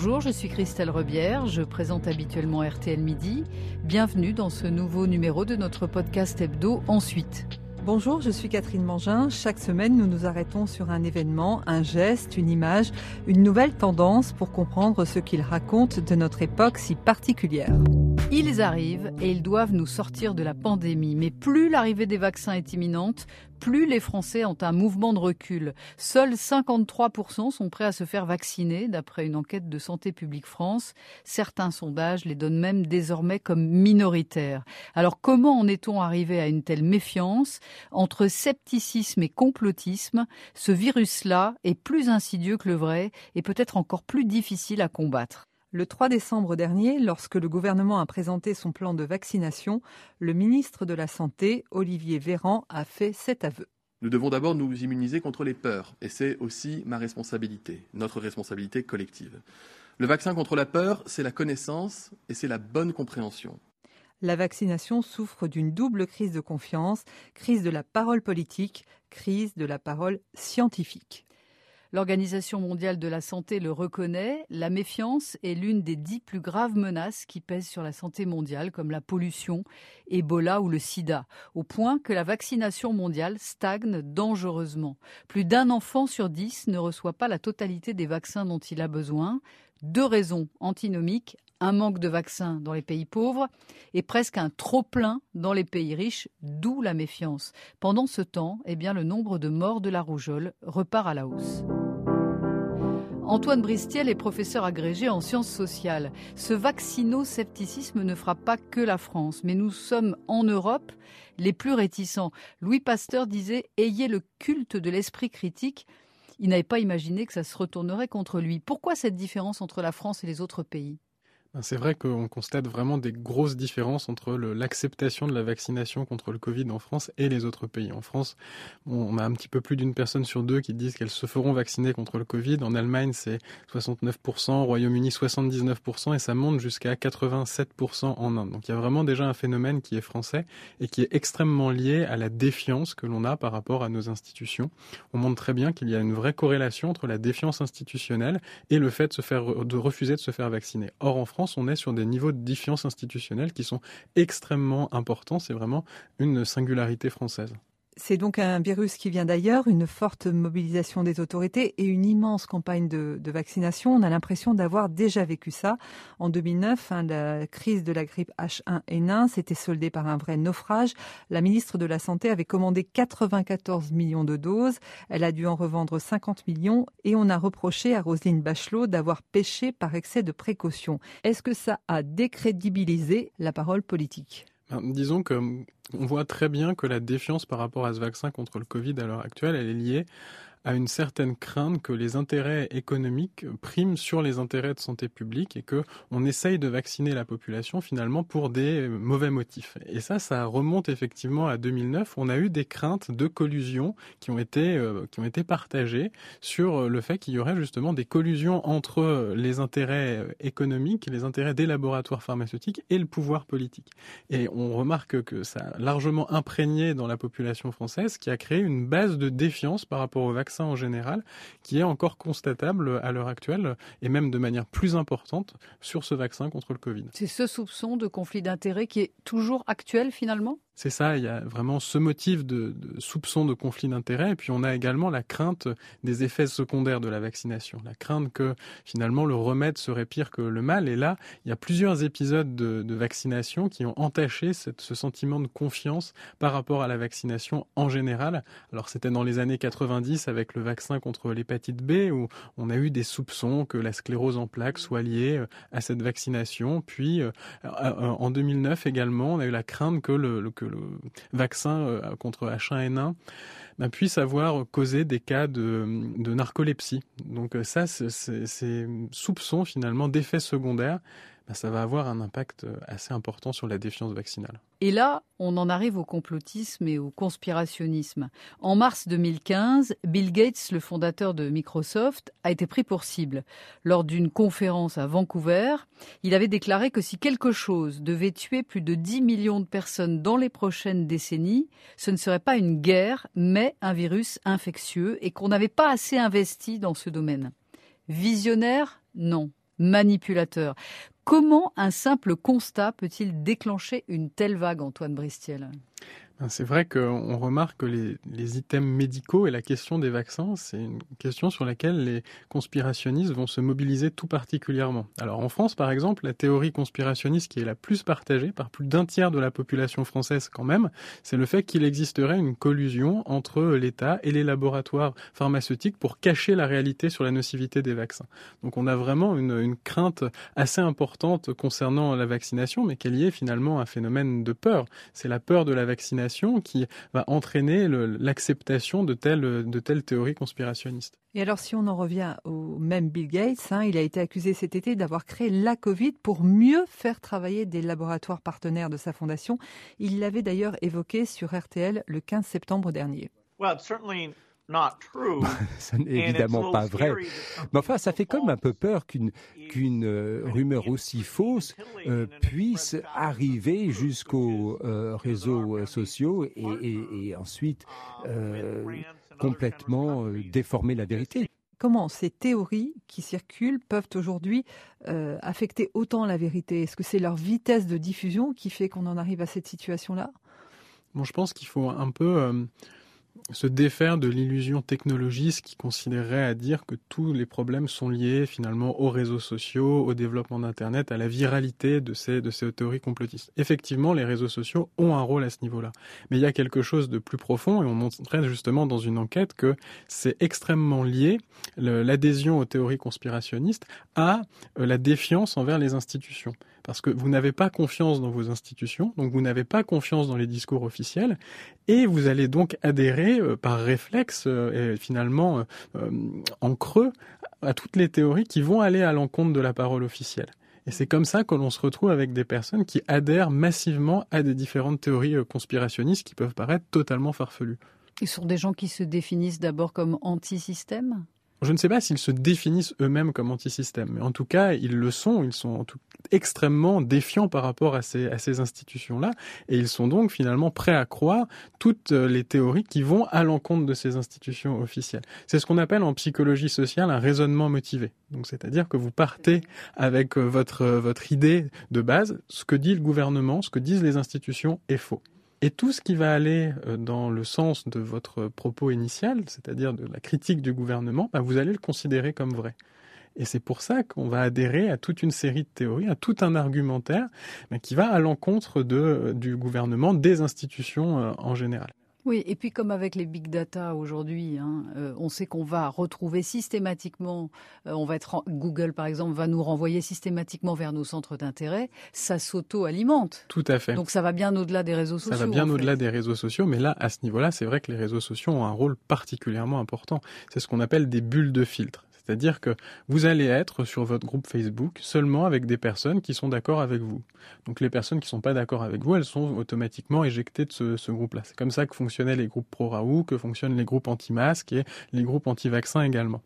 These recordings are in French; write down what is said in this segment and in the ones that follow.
Bonjour, je suis Christelle Rebière, je présente habituellement RTL Midi. Bienvenue dans ce nouveau numéro de notre podcast hebdo Ensuite. Bonjour, je suis Catherine Mangin. Chaque semaine, nous nous arrêtons sur un événement, un geste, une image, une nouvelle tendance pour comprendre ce qu'il raconte de notre époque si particulière. Ils arrivent et ils doivent nous sortir de la pandémie. Mais plus l'arrivée des vaccins est imminente, plus les Français ont un mouvement de recul. Seuls 53% sont prêts à se faire vacciner, d'après une enquête de Santé publique France. Certains sondages les donnent même désormais comme minoritaires. Alors comment en est-on arrivé à une telle méfiance? Entre scepticisme et complotisme, ce virus-là est plus insidieux que le vrai et peut-être encore plus difficile à combattre. Le 3 décembre dernier, lorsque le gouvernement a présenté son plan de vaccination, le ministre de la Santé, Olivier Véran, a fait cet aveu. Nous devons d'abord nous immuniser contre les peurs, et c'est aussi ma responsabilité, notre responsabilité collective. Le vaccin contre la peur, c'est la connaissance et c'est la bonne compréhension. La vaccination souffre d'une double crise de confiance, crise de la parole politique, crise de la parole scientifique. L'Organisation mondiale de la santé le reconnaît, la méfiance est l'une des dix plus graves menaces qui pèsent sur la santé mondiale, comme la pollution, Ebola ou le sida, au point que la vaccination mondiale stagne dangereusement. Plus d'un enfant sur dix ne reçoit pas la totalité des vaccins dont il a besoin. Deux raisons antinomiques un manque de vaccins dans les pays pauvres et presque un trop-plein dans les pays riches, d'où la méfiance. Pendant ce temps, eh bien, le nombre de morts de la rougeole repart à la hausse. Antoine Bristiel est professeur agrégé en sciences sociales. Ce vaccino-scepticisme ne frappe pas que la France, mais nous sommes en Europe les plus réticents. Louis Pasteur disait Ayez le culte de l'esprit critique. Il n'avait pas imaginé que ça se retournerait contre lui. Pourquoi cette différence entre la France et les autres pays? C'est vrai qu'on constate vraiment des grosses différences entre l'acceptation de la vaccination contre le Covid en France et les autres pays. En France, on a un petit peu plus d'une personne sur deux qui disent qu'elles se feront vacciner contre le Covid. En Allemagne, c'est 69%, au Royaume-Uni 79% et ça monte jusqu'à 87% en Inde. Donc il y a vraiment déjà un phénomène qui est français et qui est extrêmement lié à la défiance que l'on a par rapport à nos institutions. On montre très bien qu'il y a une vraie corrélation entre la défiance institutionnelle et le fait de, se faire, de refuser de se faire vacciner. Or, en France, on est sur des niveaux de défiance institutionnelle qui sont extrêmement importants. C'est vraiment une singularité française. C'est donc un virus qui vient d'ailleurs, une forte mobilisation des autorités et une immense campagne de, vaccination. On a l'impression d'avoir déjà vécu ça. En 2009, hein, la crise de la grippe H1N1 s'était soldée par un vrai naufrage. La ministre de la Santé avait commandé 94 millions de doses. Elle a dû en revendre 50 millions et on a reproché à Roselyne Bachelot d'avoir péché par excès de précaution. Est-ce que ça a décrédibilisé la parole politique? Disons que on voit très bien que la défiance par rapport à ce vaccin contre le Covid à l'heure actuelle, elle est liée à une certaine crainte que les intérêts économiques priment sur les intérêts de santé publique et que on essaye de vacciner la population finalement pour des mauvais motifs. Et ça, ça remonte effectivement à 2009. On a eu des craintes de collusion qui ont été euh, qui ont été partagées sur le fait qu'il y aurait justement des collusions entre les intérêts économiques, les intérêts des laboratoires pharmaceutiques et le pouvoir politique. Et on remarque que ça a largement imprégné dans la population française, qui a créé une base de défiance par rapport au vaccin en général, qui est encore constatable à l'heure actuelle, et même de manière plus importante sur ce vaccin contre le Covid. C'est ce soupçon de conflit d'intérêts qui est toujours actuel finalement? C'est ça, il y a vraiment ce motif de, soupçon de conflit d'intérêts, et puis on a également la crainte des effets secondaires de la vaccination, la crainte que finalement le remède serait pire que le mal. Et là, il y a plusieurs épisodes de, vaccination qui ont entaché ce sentiment de confiance par rapport à la vaccination en général. Alors c'était dans les années 90 avec le vaccin contre l'hépatite B où on a eu des soupçons que la sclérose en plaques soit liée euh, à cette vaccination. Puis euh, euh, en 2009 également, on a eu la crainte que le, que le vaccin euh, contre H1N1 bah, puisse avoir causé des cas de, narcolepsie. Donc euh, ça, ces soupçons finalement d'effets secondaires, bah, ça va avoir un impact euh, assez important sur la défiance vaccinale. Et là, on en arrive au complotisme et au conspirationnisme. En mars 2015, Bill Gates, le fondateur de Microsoft, a été pris pour cible. Lors d'une conférence à Vancouver, il avait déclaré que si quelque chose devait tuer plus de 10 millions de personnes dans les prochaines décennies, ce ne serait pas une guerre, mais un virus infectieux et qu'on n'avait pas assez investi dans ce domaine. Visionnaire? Non manipulateur. Comment un simple constat peut-il déclencher une telle vague, Antoine Bristiel? C'est vrai qu'on remarque que les, les, items médicaux et la question des vaccins, c'est une question sur laquelle les conspirationnistes vont se mobiliser tout particulièrement. Alors en France, par exemple, la théorie conspirationniste qui est la plus partagée par plus d'un tiers de la population française quand même, c'est le fait qu'il existerait une collusion entre l'État et les laboratoires pharmaceutiques pour cacher la réalité sur la nocivité des vaccins. Donc on a vraiment une, une crainte assez importante concernant la vaccination, mais qui est liée finalement un phénomène de peur. C'est la peur de la vaccination qui va entraîner l'acceptation de telles, de telles théories conspirationnistes. Et alors, si on en revient au même Bill Gates, hein, il a été accusé cet été d'avoir créé la Covid pour mieux faire travailler des laboratoires partenaires de sa fondation. Il l'avait d'ailleurs évoqué sur RTL le 15 septembre dernier. Ce n'est évidemment pas vrai. Mais enfin, ça fait comme un peu peur qu'une qu'une euh, rumeur aussi fausse euh, puisse arriver jusqu'aux euh, réseaux sociaux et, et, et ensuite complètement déformer la vérité. Comment ces théories qui circulent peuvent aujourd'hui affecter autant la vérité? Est-ce que c'est leur vitesse de diffusion qui fait qu'on en arrive à cette situation-là? Bon, je pense qu'il faut un peu se défaire de l'illusion technologiste qui considérerait à dire que tous les problèmes sont liés finalement aux réseaux sociaux, au développement d'Internet, à la viralité de ces, théories complotistes. Effectivement, les réseaux sociaux ont un rôle à ce niveau-là. Mais il y a quelque chose de plus profond et on montrait justement dans une enquête que c'est extrêmement lié, l'adhésion aux théories conspirationnistes, à euh, la défiance envers les institutions parce que vous n'avez pas confiance dans vos institutions, donc vous n'avez pas confiance dans les discours officiels, et vous allez donc adhérer euh, par réflexe euh, et finalement euh, en creux à toutes les théories qui vont aller à l'encontre de la parole officielle. Et c'est comme ça que l'on se retrouve avec des personnes qui adhèrent massivement à des différentes théories conspirationnistes qui peuvent paraître totalement farfelues. Ils sont des gens qui se définissent d'abord comme anti-système? Je ne sais pas s'ils se définissent eux-mêmes comme anti-système, mais en tout cas, ils le sont. Ils sont extrêmement défiants par rapport à ces, institutions-là, et ils sont donc finalement prêts à croire toutes euh, les théories qui vont à l'encontre de ces institutions officielles. C'est ce qu'on appelle en psychologie sociale un raisonnement motivé. Donc, c'est-à-dire que vous partez avec euh, euh, votre idée de base, ce que dit le gouvernement, ce que disent les institutions est faux. Et tout ce qui va aller euh, dans le sens de votre propos initial, c'est-à-dire de la critique du gouvernement, bah, vous allez le considérer comme vrai. Et c'est pour ça qu'on va adhérer à toute une série de théories, à tout un argumentaire bah, qui va à l'encontre de, du gouvernement, des institutions euh, en général. Oui, et puis comme avec les big data aujourd'hui, hein, euh, on sait qu'on va retrouver systématiquement, euh, on va être Google par exemple va nous renvoyer systématiquement vers nos centres d'intérêt, ça s'auto-alimente. Tout à fait. Donc ça va bien au-delà des réseaux sociaux. Ça va bien au-delà des réseaux sociaux, mais là, à ce niveau-là, c'est vrai que les réseaux sociaux ont un rôle particulièrement important. C'est ce qu'on appelle des bulles de filtre. C'est-à-dire que vous allez être sur votre groupe Facebook seulement avec des personnes qui sont d'accord avec vous. Donc les personnes qui ne sont pas d'accord avec vous, elles sont automatiquement éjectées de ce, groupe-là. C'est comme ça que fonctionnaient les groupes pro-Raoult, que fonctionnent les groupes anti-masques et les groupes anti-vaccins également.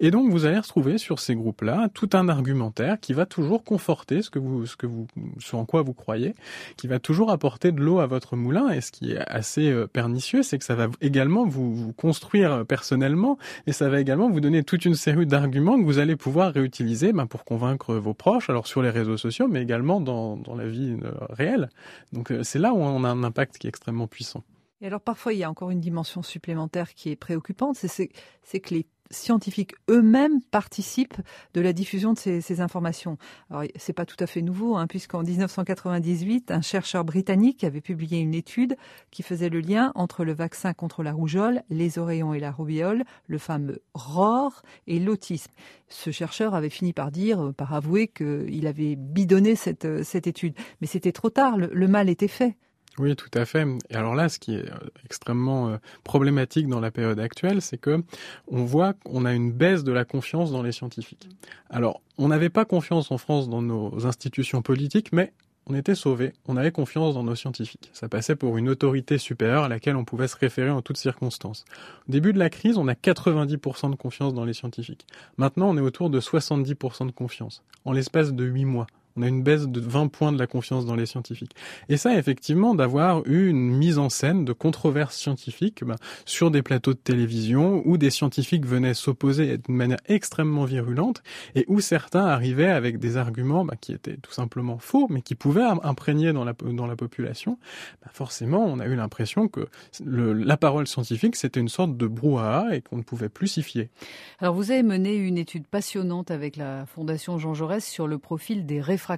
Et donc vous allez retrouver sur ces groupes-là tout un argumentaire qui va toujours conforter ce que vous, ce que vous, ce en quoi vous croyez, qui va toujours apporter de l'eau à votre moulin. Et ce qui est assez euh, pernicieux, c'est que ça va également vous, vous construire personnellement et ça va également vous donner toute une série d'arguments que vous allez pouvoir réutiliser ben, pour convaincre vos proches, alors sur les réseaux sociaux, mais également dans, dans la vie euh, réelle. Donc euh, c'est là où on a un impact qui est extrêmement puissant. Et alors parfois, il y a encore une dimension supplémentaire qui est préoccupante, c'est que les scientifiques eux-mêmes participent de la diffusion de ces, informations. Alors, c'est pas tout à fait nouveau, hein, puisqu'en 1998, un chercheur britannique avait publié une étude qui faisait le lien entre le vaccin contre la rougeole, les oreillons et la roubiole, le fameux ROR et l'autisme. Ce chercheur avait fini par dire, par avouer qu'il avait bidonné cette, cette étude. Mais c'était trop tard, le mal était fait. Oui, tout à fait. Et alors là, ce qui est euh, extrêmement euh, problématique dans la période actuelle, c'est que on voit qu'on a une baisse de la confiance dans les scientifiques. Alors, on n'avait pas confiance en France dans nos institutions politiques, mais on était sauvés, on avait confiance dans nos scientifiques. Ça passait pour une autorité supérieure à laquelle on pouvait se référer en toutes circonstances. Au début de la crise, on a 90% de confiance dans les scientifiques. Maintenant, on est autour de 70% de confiance, en l'espace de 8 mois. On a une baisse de 20 points de la confiance dans les scientifiques. Et ça, effectivement, d'avoir eu une mise en scène de controverses scientifiques bah, sur des plateaux de télévision où des scientifiques venaient s'opposer de manière extrêmement virulente et où certains arrivaient avec des arguments bah, qui étaient tout simplement faux, mais qui pouvaient imprégner dans la, population, bah, forcément, on a eu l'impression que la parole scientifique, c'était une sorte de brouhaha et qu'on ne pouvait plus s'y fier. Alors, vous avez mené une étude passionnante avec la Fondation Jean Jaurès sur le profil des réfractaires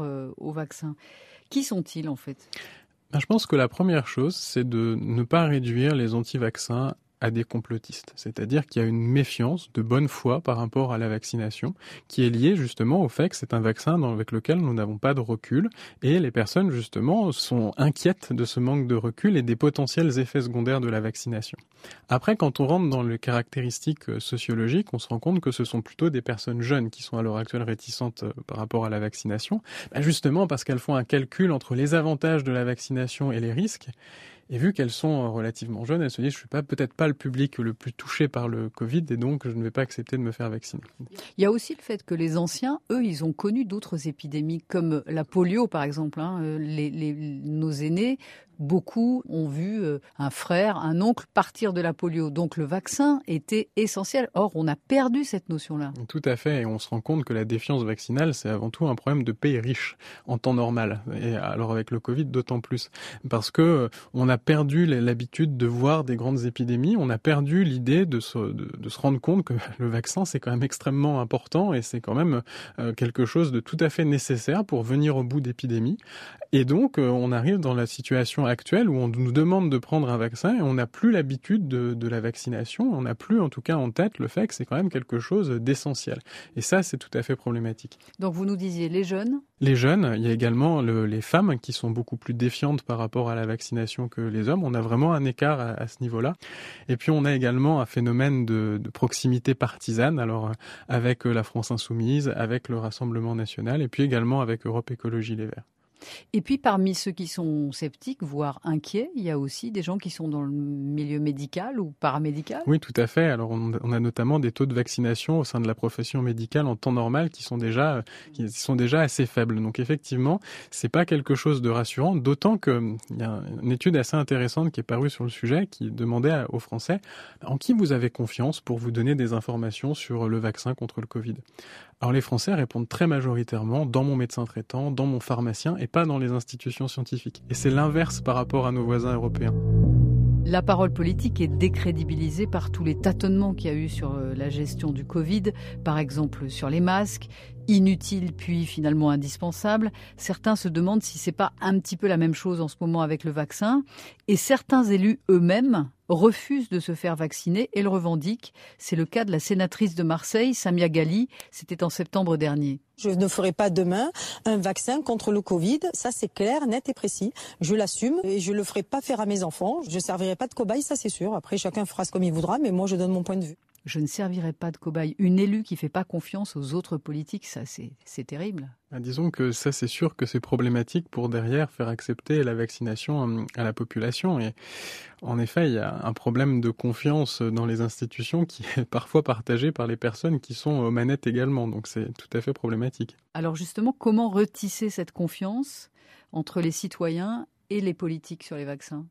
euh, au vaccin. Qui sont-ils en fait? Ben, Je pense que la première chose, c'est de ne pas réduire les anti-vaccins à des complotistes. C'est-à-dire qu'il y a une méfiance de bonne foi par rapport à la vaccination qui est liée justement au fait que c'est un vaccin avec lequel nous n'avons pas de recul et les personnes justement sont inquiètes de ce manque de recul et des potentiels effets secondaires de la vaccination. Après, quand on rentre dans les caractéristiques euh, sociologiques, on se rend compte que ce sont plutôt des personnes jeunes qui sont à l'heure actuelle réticentes euh, par rapport à la vaccination, bah, justement parce qu'elles font un calcul entre les avantages de la vaccination et les risques et vu qu'elles sont euh, relativement jeunes, elles se disent je suis peut-être pas le public le plus touché par le Covid et donc je ne vais pas accepter de me faire vacciner. Il y a aussi le fait que les anciens, eux, ils ont connu d'autres épidémies comme la polio par exemple. Hein. Euh, les, nos aînés beaucoup ont vu euh, un frère, un oncle partir de la polio. Donc le vaccin était essentiel. Or, on a perdu cette notion-là. Tout à fait. Et on se rend compte que la défiance vaccinale, c'est avant tout un problème de pays riches en temps normal. Et alors avec le Covid, d'autant plus. Parce que euh, on a perdu l'habitude de voir des grandes épidémies. On a perdu l'idée de se, de, se rendre compte que le vaccin, c'est quand même extrêmement important et c'est quand même euh, quelque chose de tout à fait nécessaire pour venir au bout d'épidémies. Et donc, on arrive dans la situation actuelle où on nous demande de prendre un vaccin et on n'a plus l'habitude de, de, la vaccination, on n'a plus en tout cas en tête le fait que c'est quand même quelque chose d'essentiel. Et ça, c'est tout à fait problématique. Donc vous nous disiez les jeunes? Les jeunes, il y a également le, les femmes qui sont beaucoup plus défiantes par rapport à la vaccination que les hommes. On a vraiment un écart à, à ce niveau-là. Et puis on a également un phénomène de, de proximité partisane, alors euh, avec la France insoumise, avec le Rassemblement national et puis également avec Europe Écologie Les Verts. Et puis parmi ceux qui sont sceptiques, voire inquiets, il y a aussi des gens qui sont dans le milieu médical ou paramédical. Oui, tout à fait. Alors on a notamment des taux de vaccination au sein de la profession médicale en temps normal qui sont déjà qui sont déjà assez faibles. Donc effectivement, c'est pas quelque chose de rassurant. D'autant que il y a une étude assez intéressante qui est parue sur le sujet qui demandait aux Français en qui vous avez confiance pour vous donner des informations sur le vaccin contre le Covid? Alors les Français répondent très majoritairement dans mon médecin traitant, dans mon pharmacien et pas dans les institutions scientifiques. Et c'est l'inverse par rapport à nos voisins européens. La parole politique est décrédibilisée par tous les tâtonnements qu'il y a eu sur euh, la gestion du Covid, par exemple sur les masques, inutiles puis finalement indispensables. Certains se demandent si c'est pas un petit peu la même chose en ce moment avec le vaccin. Et certains élus eux-mêmes refusent de se faire vacciner et le revendiquent. C'est le cas de la sénatrice de Marseille, Samia Gali. C'était en septembre dernier. Je ne ferai pas demain un vaccin contre le Covid. Ça, c'est clair, net et précis. Je l'assume et je le ferai pas faire à mes enfants. Je servirai pas de cobaye, ça c'est sûr. Après, chacun fera ce comme il voudra, mais moi, je donne mon point de vue je ne servirai pas de cobaye. Une élue qui fait pas confiance aux autres politiques, ça c'est terrible. Ah, disons que ça c'est sûr que c'est problématique pour derrière faire accepter la vaccination hum, à la population. Et en effet, il y a un problème de confiance dans les institutions qui est parfois partagé par les personnes qui sont aux manettes également. Donc c'est tout à fait problématique. Alors justement, comment retisser cette confiance entre les citoyens et les politiques sur les vaccins?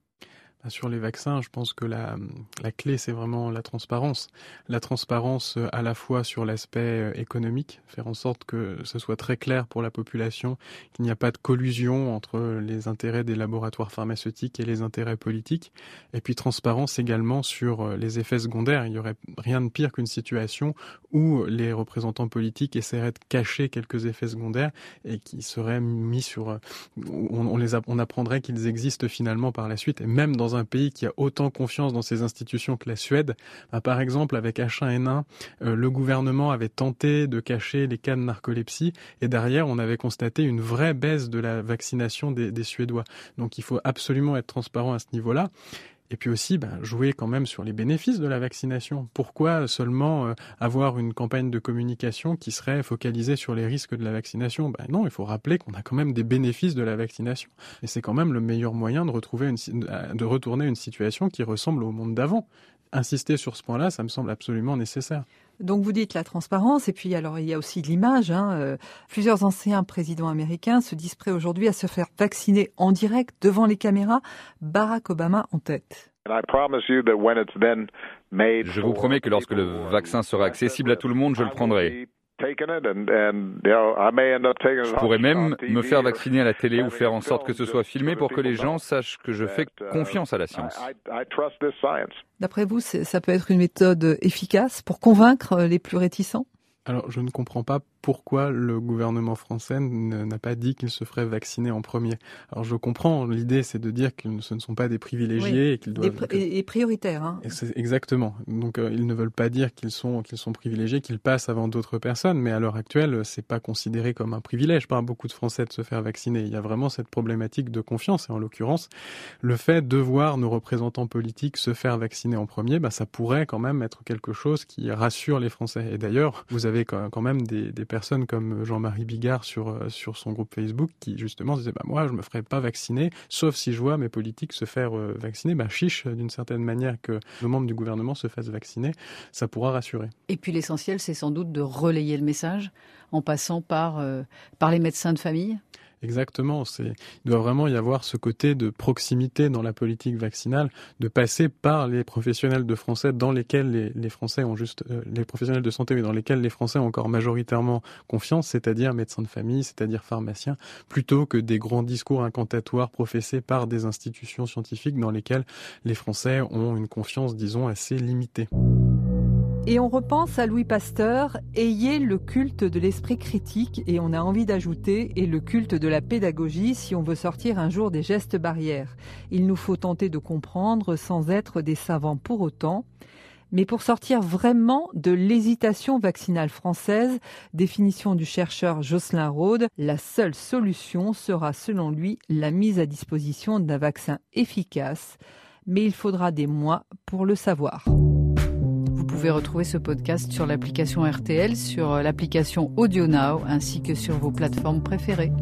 Sur les vaccins, je pense que la, la clé, c'est vraiment la transparence. La transparence euh, à la fois sur l'aspect euh, économique, faire en sorte que ce soit très clair pour la population qu'il n'y a pas de collusion entre les intérêts des laboratoires pharmaceutiques et les intérêts politiques. Et puis transparence également sur euh, les effets secondaires. Il n'y aurait rien de pire qu'une situation où les représentants politiques essaieraient de cacher quelques effets secondaires et qui seraient mis sur... On, on les on apprendrait qu'ils existent finalement par la suite. Et même dans un pays qui a autant confiance dans ses institutions que la Suède. Bah, par exemple, avec H1N1, euh, le gouvernement avait tenté de cacher les cas de narcolepsie et derrière, on avait constaté une vraie baisse de la vaccination des Suédois. Donc il faut absolument être transparent à ce niveau-là. Et puis aussi, ben, jouer quand même sur les bénéfices de la vaccination. Pourquoi seulement euh, avoir une campagne de communication qui serait focalisée sur les risques de la vaccination? Ben Non, il faut rappeler qu'on a quand même des bénéfices de la vaccination. Et c'est quand même le meilleur moyen de, retrouver une, de retourner une situation qui ressemble au monde d'avant. Insister sur ce point-là, ça me semble absolument nécessaire. Donc vous dites la transparence et puis alors il y a aussi l'image. Hein, euh, plusieurs anciens présidents américains se disent prêts aujourd'hui à se faire vacciner en direct devant les caméras, Barack Obama en tête. Je vous promets que lorsque le vaccin sera accessible à tout le monde, je le prendrai. Je pourrais même me faire vacciner à la télé ou faire en sorte que ce soit filmé pour que les gens sachent que je fais uh, confiance à la science. D'après vous, ça peut être une méthode efficace pour convaincre les plus réticents? Alors, je ne comprends pas pourquoi le gouvernement français n'a pas dit qu'il se ferait vacciner en premier. Alors, je comprends, l'idée, c'est de dire que ce ne sont pas des privilégiés et qu'ils doivent... Et, prioritaires. Hein. exactement. Donc, euh, ils ne veulent pas dire qu'ils sont, qu'ils sont privilégiés, qu'ils passent avant d'autres personnes, mais à l'heure actuelle, c'est pas considéré comme un privilège par beaucoup de Français de se faire vacciner. Il y a vraiment cette problématique de confiance, et en l'occurrence, le fait de voir nos représentants politiques se faire vacciner en premier, bah, ça pourrait quand même être quelque chose qui rassure les Français. Et d'ailleurs, vous avez quand même des, personnes comme Jean-Marie Bigard sur, euh, sur son groupe Facebook qui justement disaient bah, moi je me ferai pas vacciner sauf si je vois mes politiques se faire euh, vacciner. Bah, chiche d'une certaine manière que nos membres du gouvernement se fassent vacciner, ça pourra rassurer. Et puis l'essentiel c'est sans doute de relayer le message en passant par, euh, par les médecins de famille? Exactement. Il doit vraiment y avoir ce côté de proximité dans la politique vaccinale, de passer par les professionnels de français dans lesquels les, les Français ont juste, euh, les professionnels de santé, mais dans lesquels les Français ont encore majoritairement confiance, c'est-à-dire médecins de famille, c'est-à-dire pharmaciens, plutôt que des grands discours incantatoires professés par des institutions scientifiques dans lesquelles les Français ont une confiance, disons, assez limitée. Et on repense à Louis Pasteur, ayez le culte de l'esprit critique et on a envie d'ajouter et le culte de la pédagogie si on veut sortir un jour des gestes barrières. Il nous faut tenter de comprendre sans être des savants pour autant. Mais pour sortir vraiment de l'hésitation vaccinale française, définition du chercheur Jocelyn Rode, la seule solution sera selon lui la mise à disposition d'un vaccin efficace. Mais il faudra des mois pour le savoir. Vous pouvez retrouver ce podcast sur l'application RTL, sur l'application AudioNow ainsi que sur vos plateformes préférées.